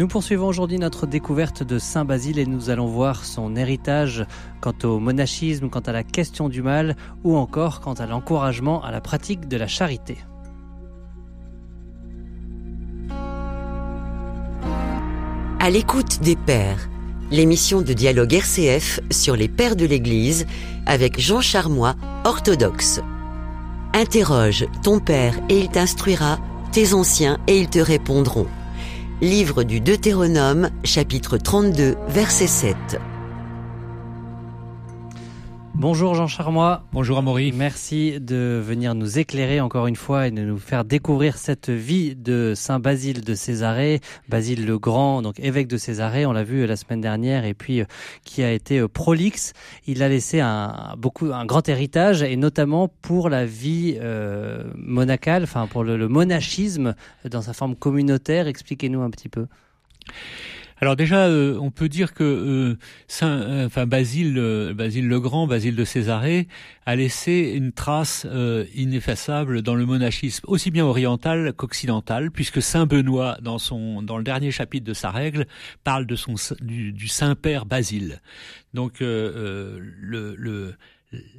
Nous poursuivons aujourd'hui notre découverte de Saint Basile et nous allons voir son héritage quant au monachisme, quant à la question du mal ou encore quant à l'encouragement à la pratique de la charité. À l'écoute des pères, l'émission de dialogue RCF sur les pères de l'Église avec Jean Charmois, orthodoxe. Interroge ton père et il t'instruira, tes anciens et ils te répondront. Livre du Deutéronome, chapitre 32, verset 7. Bonjour Jean Charmois. Bonjour Amaury. Merci de venir nous éclairer encore une fois et de nous faire découvrir cette vie de Saint Basile de Césarée, Basile le Grand, donc évêque de Césarée, on l'a vu la semaine dernière, et puis euh, qui a été euh, prolixe. Il a laissé un, beaucoup, un grand héritage, et notamment pour la vie euh, monacale, enfin pour le monachisme dans sa forme communautaire. Expliquez-nous un petit peu. Alors déjà, euh, on peut dire que euh, Saint, euh, enfin Basile, Basile le Grand, Basile de Césarée, a laissé une trace ineffaçable dans le monachisme, aussi bien oriental qu'occidental, puisque Saint Benoît, dans son, dans le dernier chapitre de sa règle, parle de son du, Saint Père Basile. Donc le, le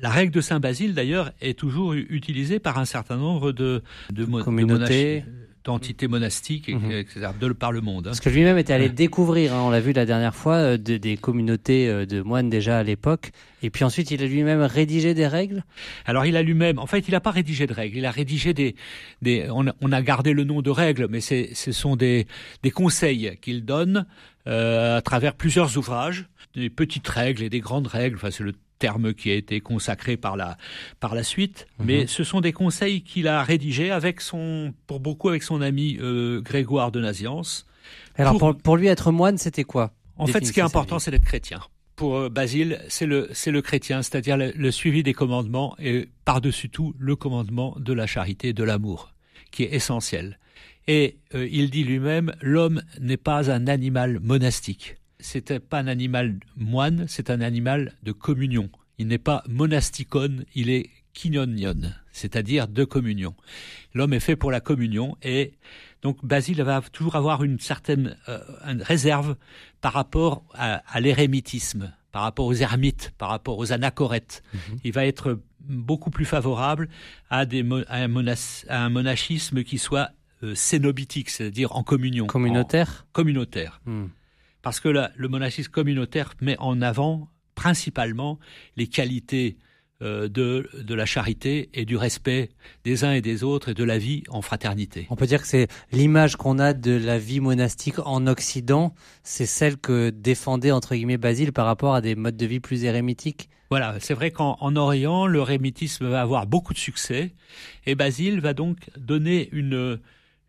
la règle de Saint Basile, d'ailleurs, est toujours utilisée par un certain nombre de, de, communautés d'entités monastiques, mhm. etc., de, par le monde. Hein. Parce que lui-même était allé découvrir, hein, on l'a vu la dernière fois, euh, des communautés euh, de moines déjà à l'époque. Et puis ensuite, il a lui-même rédigé des règles Alors, il a lui-même, en fait, il n'a pas rédigé de règles. Il a rédigé des... des on, a, gardé le nom de règles, mais ce sont des, des conseils qu'il donne euh, à travers plusieurs ouvrages, des petites règles et des grandes règles. Enfin, c'est le terme qui a été consacré par la, par la suite, mhm. mais ce sont des conseils qu'il a rédigés avec son, pour beaucoup avec son ami euh, Grégoire de Naziance. Alors pour, pour, lui être moine, c'était quoi En fait, ce qui est important, c'est d'être chrétien. Pour euh, Basile, c'est le, c'est le chrétien, c'est-à-dire le, suivi des commandements et par-dessus tout le commandement de la charité, de l'amour, qui est essentiel. Et euh, il dit lui-même, l'homme n'est pas un animal monastique c'était pas un animal moine, c'est un animal de communion. Il n'est pas monasticon, il est kinonion, c'est-à-dire de communion. L'homme est fait pour la communion et donc Basile va toujours avoir une certaine euh, réserve par rapport à, l'érémitisme, par rapport aux ermites, par rapport aux anachorètes. Mhm. Il va être beaucoup plus favorable à, des, un, monachisme qui soit euh, cénobitique, c'est-à-dire en communion. Communautaire Communautaire. Hmm parce que le monachisme communautaire met en avant principalement les qualités euh, de, de la charité et du respect des uns et des autres et de la vie en fraternité. On peut dire que c'est l'image qu'on a de la vie monastique en Occident, c'est celle que défendait entre guillemets Basile par rapport à des modes de vie plus érémitiques. Voilà, c'est vrai qu'en Orient, le rémitisme va avoir beaucoup de succès et Basile va donc donner une,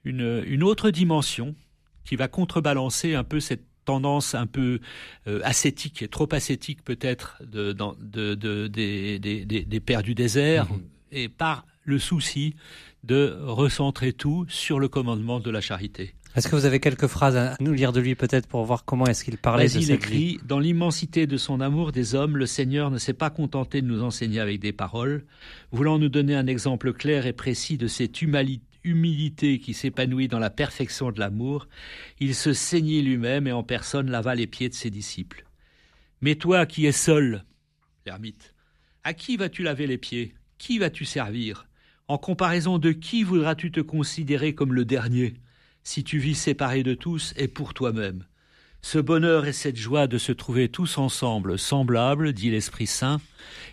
une, une autre dimension qui va contrebalancer un peu cette tendance un peu euh, ascétique, trop ascétique peut-être de, de, de, des, des, des, pères du désert, mhm. et par le souci de recentrer tout sur le commandement de la charité. Est-ce que vous avez quelques phrases à nous lire de lui peut-être pour voir comment est-ce qu'il parlait de cette écrit, Dans l'immensité de son amour des hommes, le Seigneur ne s'est pas contenté de nous enseigner avec des paroles, voulant nous donner un exemple clair et précis de cette humanité humilité qui s'épanouit dans la perfection de l'amour, il se saignit lui-même et en personne lava les pieds de ses disciples. Mais toi qui es seul, l'ermite, à qui vas-tu laver les pieds? Qui vas-tu servir? En comparaison de qui voudras-tu te considérer comme le dernier, si tu vis séparé de tous et pour toi-même? Ce bonheur et cette joie de se trouver tous ensemble, semblables, dit l'Esprit Saint,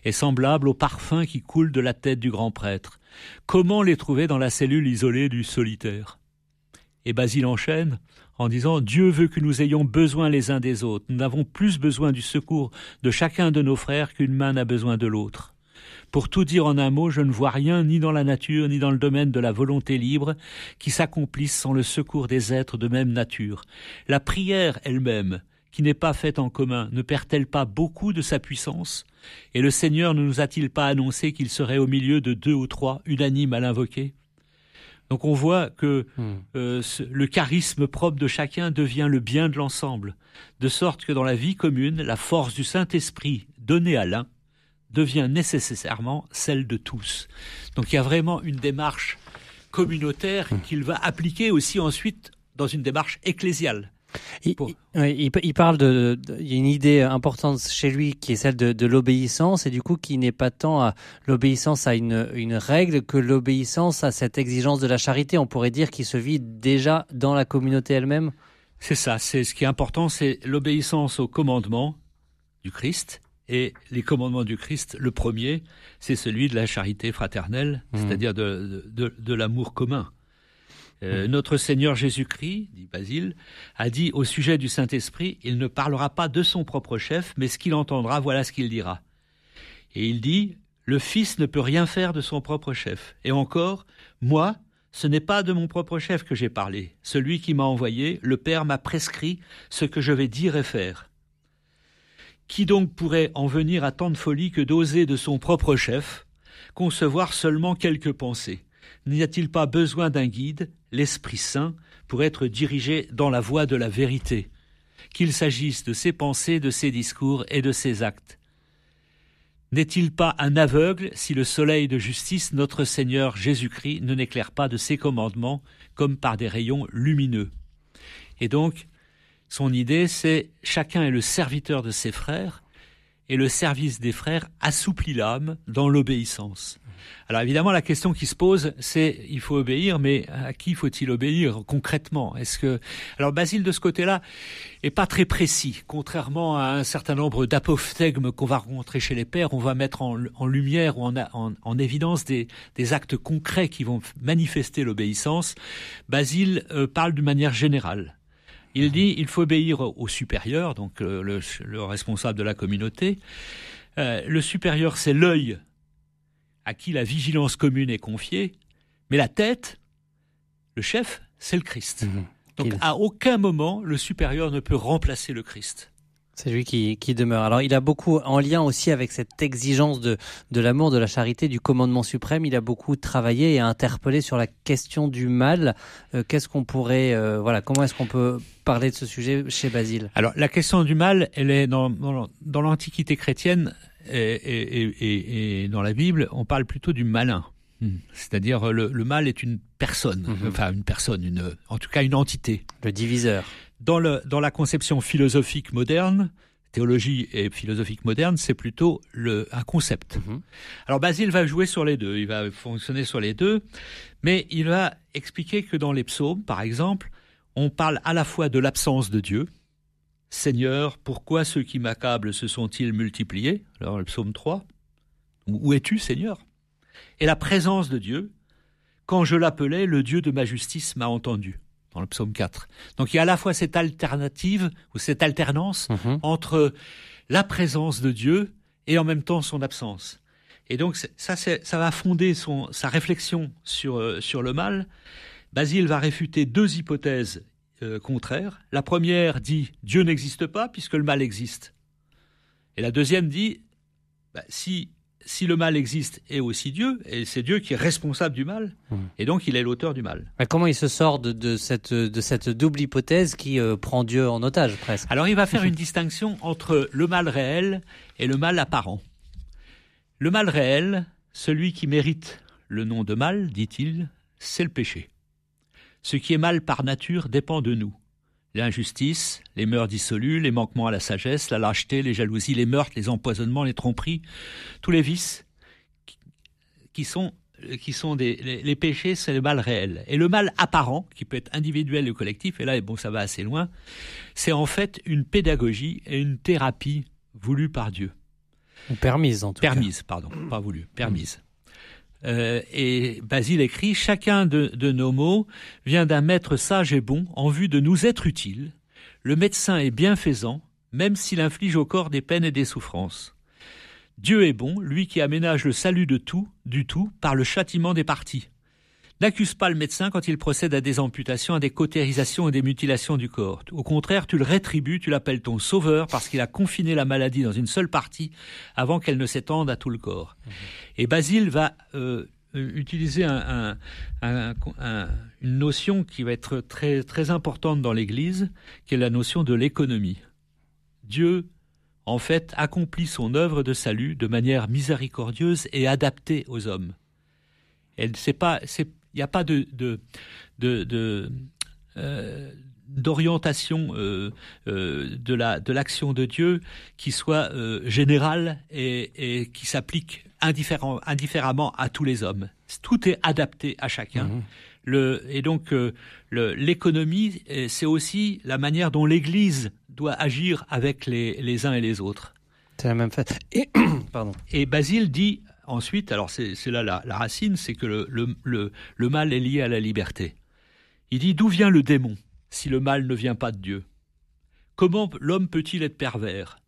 et semblables au parfum qui coule de la tête du grand prêtre. Comment les trouver dans la cellule isolée du solitaire? Et Basile enchaîne en disant Dieu veut que nous ayons besoin les uns des autres. Nous n'avons plus besoin du secours de chacun de nos frères qu'une main n'a besoin de l'autre. Pour tout dire en un mot, je ne vois rien ni dans la nature ni dans le domaine de la volonté libre qui s'accomplisse sans le secours des êtres de même nature. La prière elle-même, qui n'est pas faite en commun, ne perd-elle pas beaucoup de sa puissance? Et le Seigneur ne nous a-t-il pas annoncé qu'il serait au milieu de deux ou trois unanimes à l'invoquer? Donc on voit que hmm. euh, le charisme propre de chacun devient le bien de l'ensemble, de sorte que dans la vie commune, la force du Saint-Esprit donnée à l'un devient nécessairement celle de tous. Donc il y a vraiment une démarche communautaire qu'il va appliquer aussi ensuite dans une démarche ecclésiale. Il, il, parle de, il y a une idée importante chez lui qui est celle de, l'obéissance et du coup qui n'est pas tant à l'obéissance à une, une règle que l'obéissance à cette exigence de la charité. On pourrait dire qu'il se vit déjà dans la communauté elle-même? C'est ça. C'est ce qui est important, c'est l'obéissance au commandement du Christ et les commandements du Christ. Le premier, c'est celui de la charité fraternelle, mmh. c'est-à-dire de, de, de l'amour commun. Euh, notre Seigneur Jésus-Christ, dit Basile, a dit au sujet du Saint-Esprit, il ne parlera pas de son propre chef, mais ce qu'il entendra, voilà ce qu'il dira. Et il dit, le Fils ne peut rien faire de son propre chef. Et encore, moi, ce n'est pas de mon propre chef que j'ai parlé. Celui qui m'a envoyé, le Père m'a prescrit ce que je vais dire et faire. Qui donc pourrait en venir à tant de folie que d'oser de son propre chef concevoir seulement quelques pensées? N'y a-t-il pas besoin d'un guide, l'Esprit Saint, pour être dirigé dans la voie de la vérité, qu'il s'agisse de ses pensées, de ses discours et de ses actes. N'est-il pas un aveugle si le soleil de justice, notre Seigneur Jésus-Christ, ne n'éclaire pas de ses commandements comme par des rayons lumineux? Et donc, son idée, c'est chacun est le serviteur de ses frères, et le service des frères assouplit l'âme dans l'obéissance. Alors évidemment, la question qui se pose, c'est il faut obéir, mais à qui faut-il obéir concrètement? Est-ce que alors Basile de ce côté-là est pas très précis, contrairement à un certain nombre d'apophthegmes qu'on va rencontrer chez les pères. On va mettre en, lumière ou en, en, évidence des, des, actes concrets qui vont manifester l'obéissance. Basile euh, parle d'une manière générale. Il dit il faut obéir au supérieur, donc euh, le, responsable de la communauté. Euh, le supérieur, c'est l'œil à qui la vigilance commune est confiée, mais la tête, le chef, c'est le Christ. Mhm. Donc à aucun moment le supérieur ne peut remplacer le Christ. C'est lui qui, demeure. Alors il a beaucoup, en lien aussi avec cette exigence de, de l'amour, de la charité, du commandement suprême, il a beaucoup travaillé et interpellé sur la question du mal. Euh, qu'est-ce qu'on pourrait, euh, voilà, comment est-ce qu'on peut parler de ce sujet chez Basile? Alors la question du mal, elle est dans, dans, l'Antiquité chrétienne et, et, dans la Bible, on parle plutôt du malin. Hmm. C'est-à-dire le, le, mal est une personne, mhm. enfin une personne, une, en tout cas une entité. Le diviseur. Dans, le, dans la conception philosophique moderne, théologie et philosophique moderne, c'est plutôt le, un concept. Mhm. Alors Basile va jouer sur les deux, il va fonctionner sur les deux, mais il va expliquer que dans les psaumes, par exemple, on parle à la fois de l'absence de Dieu, Seigneur, pourquoi ceux qui m'accablent se sont-ils multipliés? Alors le psaume 3, où es-tu Seigneur? Et la présence de Dieu, quand je l'appelais, le Dieu de ma justice m'a entendu dans le psaume 4. Donc il y a à la fois cette alternative ou cette alternance mhm. entre la présence de Dieu et en même temps son absence. Et donc ça, ça va fonder son, sa réflexion sur, euh, sur le mal. Basile va réfuter deux hypothèses euh, contraires. La première dit Dieu n'existe pas puisque le mal existe. Et la deuxième dit bah, si si le mal existe et aussi Dieu, et c'est Dieu qui est responsable du mal, hmm. et donc il est l'auteur du mal. Mais comment il se sort de, cette, de cette double hypothèse qui euh, prend Dieu en otage presque? Alors il va faire une distinction entre le mal réel et le mal apparent. Le mal réel, celui qui mérite le nom de mal, dit-il, c'est le péché. Ce qui est mal par nature dépend de nous l'injustice, les mœurs dissolues, les manquements à la sagesse, la lâcheté, les jalousies, les meurtres, les empoisonnements, les tromperies, tous les vices qui sont qui sont des les, péchés, c'est le mal réel. Et le mal apparent, qui peut être individuel ou collectif, et là bon ça va assez loin, c'est en fait une pédagogie et une thérapie voulue par Dieu. Ou permise en tout cas. Permise, pardon, pas voulue, permise. Euh, et Basile écrit Chacun de, nos mots vient d'un maître sage et bon en vue de nous être utile. Le médecin est bienfaisant, même s'il inflige au corps des peines et des souffrances. Dieu est bon, lui qui aménage le salut de tout, du tout, par le châtiment des parties. N'accuse pas le médecin quand il procède à des amputations, à des cautérisations et des mutilations du corps. Au contraire, tu le rétribues, tu l'appelles ton sauveur parce qu'il a confiné la maladie dans une seule partie avant qu'elle ne s'étende à tout le corps. Mhm. Et Basile va euh, utiliser un, une notion qui va être très, très importante dans l'Église, qui est la notion de l'économie. Dieu, en fait, accomplit son œuvre de salut de manière miséricordieuse et adaptée aux hommes. Elle, c'est pas, c'est il n'y a pas de, de, de, de, euh, d'orientation euh, euh, de la de l'action de Dieu qui soit euh, générale et, et qui s'applique indifférent, indifféremment à tous les hommes. Tout est adapté à chacun. Mmh. Le, et donc l'économie, c'est aussi la manière dont l'Église doit agir avec les, les uns et les autres. C'est la même fait. Et, pardon. et Basile dit ensuite, alors c'est là la, racine, c'est que le mal est lié à la liberté. Il dit d'où vient le démon si le mal ne vient pas de Dieu? Comment l'homme peut-il être pervers?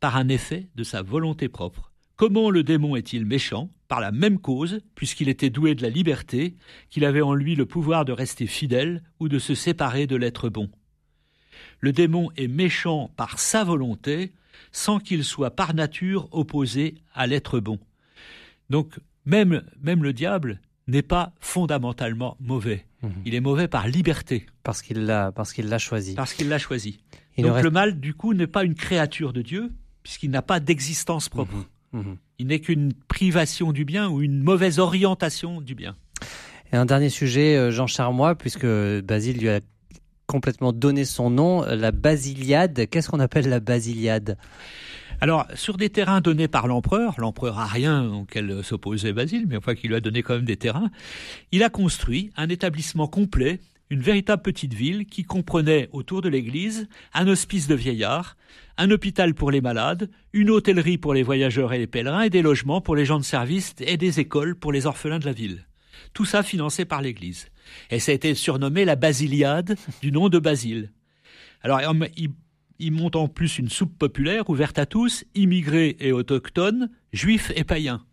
Par un effet de sa volonté propre. Comment le démon est-il méchant? Par la même cause, puisqu'il était doué de la liberté, qu'il avait en lui le pouvoir de rester fidèle ou de se séparer de l'être bon. Le démon est méchant par sa volonté, sans qu'il soit par nature opposé à l'être bon. Donc, même, même le diable n'est pas fondamentalement mauvais. Mhm. Il est mauvais par liberté. Parce qu'il l'a, parce qu'il l'a choisi. Parce qu'il l'a choisi. Donc le mal, du coup, n'est pas une créature de Dieu, puisqu'il n'a pas d'existence propre. Mhm. Mhm. Il n'est qu'une privation du bien ou une mauvaise orientation du bien. Et un dernier sujet, euh, Jean Charmois, puisque Basile lui a complètement donné son nom, la basiliade. Qu'est-ce qu'on appelle la basiliade? Alors, sur des terrains donnés par l'empereur, l'empereur a rien auquel s'opposait Basile, mais enfin qui lui a donné quand même des terrains, il a construit un établissement complet, une véritable petite ville qui comprenait autour de l'église un hospice de vieillards, un hôpital pour les malades, une hôtellerie pour les voyageurs et les pèlerins et des logements pour les gens de service et des écoles pour les orphelins de la ville. Tout ça financé par l'église. Et ça a été surnommé la Basiliade du nom de Basile. Alors, il il monte en plus une soupe populaire ouverte à tous, immigrés et autochtones, juifs et païens.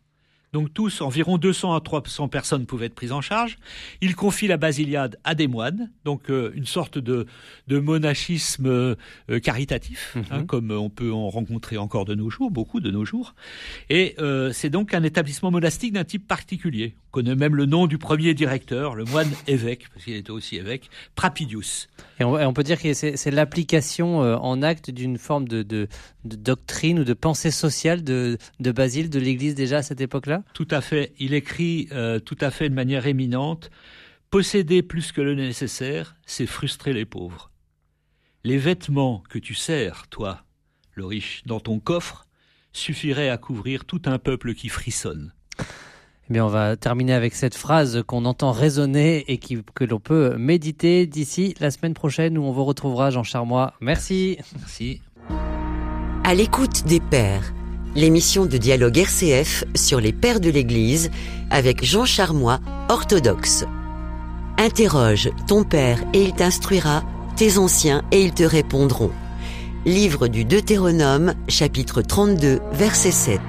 Donc tous, environ 200 à 300 personnes pouvaient être prises en charge. Il confie la basiliade à des moines, donc euh, une sorte de, de monachisme euh, caritatif, hein, mhm. comme on peut en rencontrer encore de nos jours, beaucoup de nos jours. Et euh, c'est donc un établissement monastique d'un type particulier. On connaît même le nom du premier directeur, le moine évêque, parce qu'il était aussi évêque, Prapidius. Et on, peut dire que c'est l'application en acte d'une forme de, de, doctrine ou de pensée sociale de, de Basile, de l'Église déjà à cette époque-là? Tout à fait. Il écrit euh, tout à fait de manière éminente Posséder plus que le nécessaire, c'est frustrer les pauvres. Les vêtements que tu sers, toi, le riche, dans ton coffre, suffiraient à couvrir tout un peuple qui frissonne. Eh bien, on va terminer avec cette phrase qu'on entend résonner et qui, que l'on peut méditer d'ici la semaine prochaine où on vous retrouvera, Jean Charmois. Merci. Merci. À l'écoute des pères l'émission de dialogue RCF sur les pères de l'Église avec Jean Charmois, orthodoxe. Interroge ton père et il t'instruira, tes anciens et ils te répondront. Livre du Deutéronome, chapitre 32, verset 7.